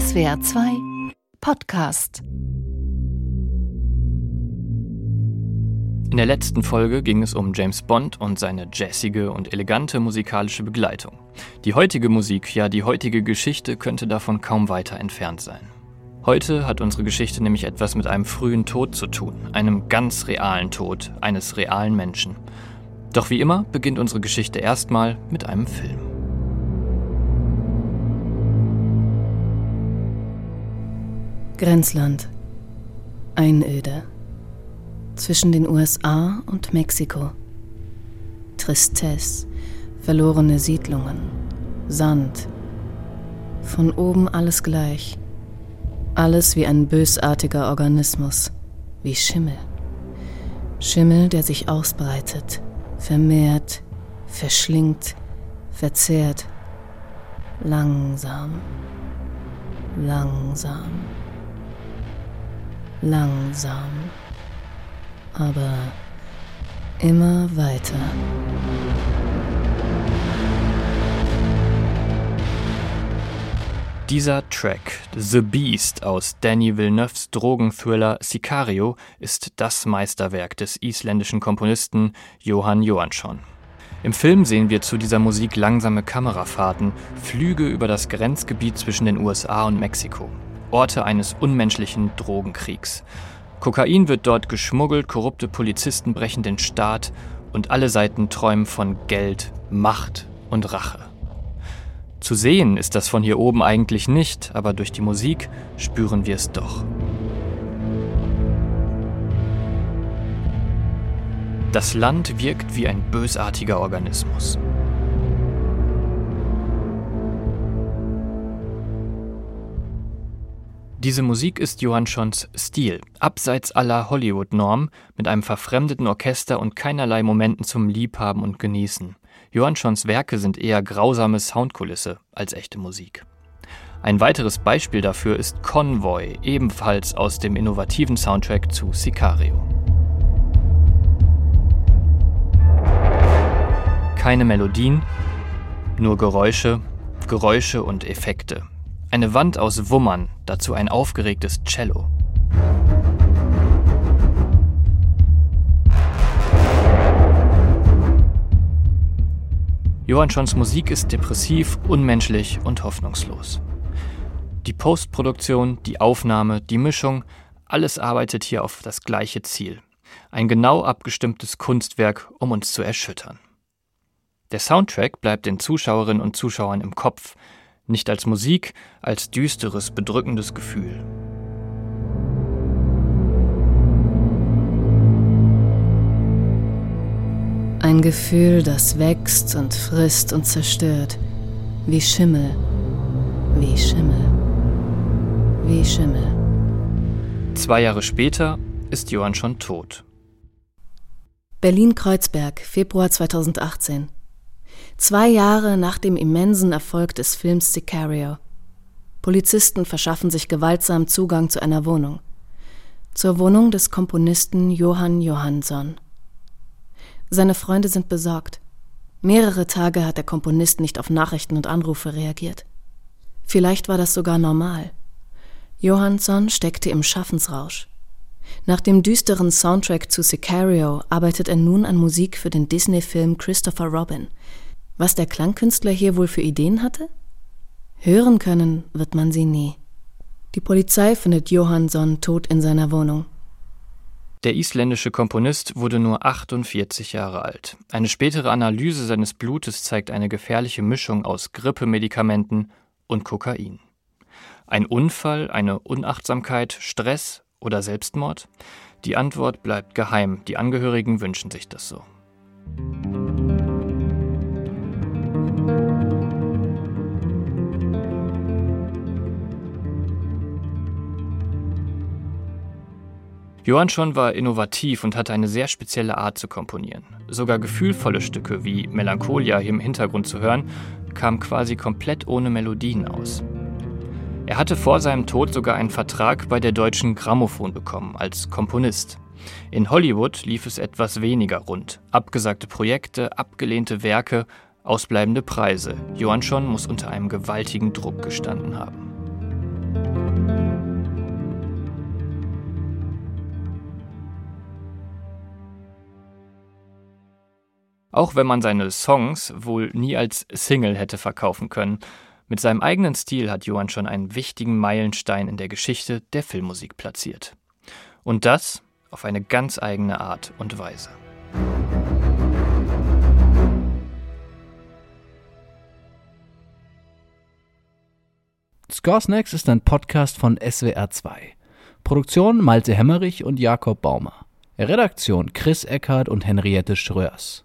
SWR 2 Podcast. In der letzten Folge ging es um James Bond und seine jazzige und elegante musikalische Begleitung. Die heutige Musik, ja die heutige Geschichte könnte davon kaum weiter entfernt sein. Heute hat unsere Geschichte nämlich etwas mit einem frühen Tod zu tun, einem ganz realen Tod eines realen Menschen. Doch wie immer beginnt unsere Geschichte erstmal mit einem Film. Grenzland. Einöde. Zwischen den USA und Mexiko. Tristesse, verlorene Siedlungen, Sand. Von oben alles gleich. Alles wie ein bösartiger Organismus, wie Schimmel. Schimmel, der sich ausbreitet, vermehrt, verschlingt, verzehrt. Langsam, langsam, langsam, aber immer weiter. Dieser Track, The Beast aus Danny Villeneuves Drogenthriller Sicario, ist das Meisterwerk des isländischen Komponisten Johann Johansson. Im Film sehen wir zu dieser Musik langsame Kamerafahrten, Flüge über das Grenzgebiet zwischen den USA und Mexiko, Orte eines unmenschlichen Drogenkriegs. Kokain wird dort geschmuggelt, korrupte Polizisten brechen den Staat und alle Seiten träumen von Geld, Macht und Rache. Zu sehen ist das von hier oben eigentlich nicht, aber durch die Musik spüren wir es doch. Das Land wirkt wie ein bösartiger Organismus. Diese Musik ist Johanssons Stil, abseits aller Hollywood-Norm, mit einem verfremdeten Orchester und keinerlei Momenten zum Liebhaben und Genießen. Johanssons Werke sind eher grausame Soundkulisse als echte Musik. Ein weiteres Beispiel dafür ist Convoy, ebenfalls aus dem innovativen Soundtrack zu Sicario. Keine Melodien, nur Geräusche, Geräusche und Effekte. Eine Wand aus Wummern, dazu ein aufgeregtes Cello. Johannssons Musik ist depressiv, unmenschlich und hoffnungslos. Die Postproduktion, die Aufnahme, die Mischung, alles arbeitet hier auf das gleiche Ziel. Ein genau abgestimmtes Kunstwerk, um uns zu erschüttern. Der Soundtrack bleibt den Zuschauerinnen und Zuschauern im Kopf, nicht als Musik, als düsteres, bedrückendes Gefühl. Ein Gefühl, das wächst und frisst und zerstört. Wie Schimmel. Wie Schimmel. Wie Schimmel. Zwei Jahre später ist Johann schon tot. Berlin-Kreuzberg, Februar 2018. Zwei Jahre nach dem immensen Erfolg des Films Sicario. Polizisten verschaffen sich gewaltsam Zugang zu einer Wohnung. Zur Wohnung des Komponisten Johann Johansson. Seine Freunde sind besorgt. Mehrere Tage hat der Komponist nicht auf Nachrichten und Anrufe reagiert. Vielleicht war das sogar normal. Johansson steckte im Schaffensrausch. Nach dem düsteren Soundtrack zu Sicario arbeitet er nun an Musik für den Disney-Film Christopher Robin. Was der Klangkünstler hier wohl für Ideen hatte? Hören können wird man sie nie. Die Polizei findet Johansson tot in seiner Wohnung. Der isländische Komponist wurde nur 48 Jahre alt. Eine spätere Analyse seines Blutes zeigt eine gefährliche Mischung aus Grippemedikamenten und Kokain. Ein Unfall, eine Unachtsamkeit, Stress oder Selbstmord? Die Antwort bleibt geheim. Die Angehörigen wünschen sich das so. Johansson war innovativ und hatte eine sehr spezielle Art zu komponieren. Sogar gefühlvolle Stücke wie Melancholia hier im Hintergrund zu hören, kamen quasi komplett ohne Melodien aus. Er hatte vor seinem Tod sogar einen Vertrag bei der deutschen Grammophon bekommen als Komponist. In Hollywood lief es etwas weniger rund. Abgesagte Projekte, abgelehnte Werke, ausbleibende Preise. Johansson muss unter einem gewaltigen Druck gestanden haben. Auch wenn man seine Songs wohl nie als Single hätte verkaufen können, mit seinem eigenen Stil hat Johann schon einen wichtigen Meilenstein in der Geschichte der Filmmusik platziert. Und das auf eine ganz eigene Art und Weise. Scoresnacks ist ein Podcast von SWR2. Produktion Malte Hemmerich und Jakob Baumer. Redaktion Chris Eckhardt und Henriette Schröers.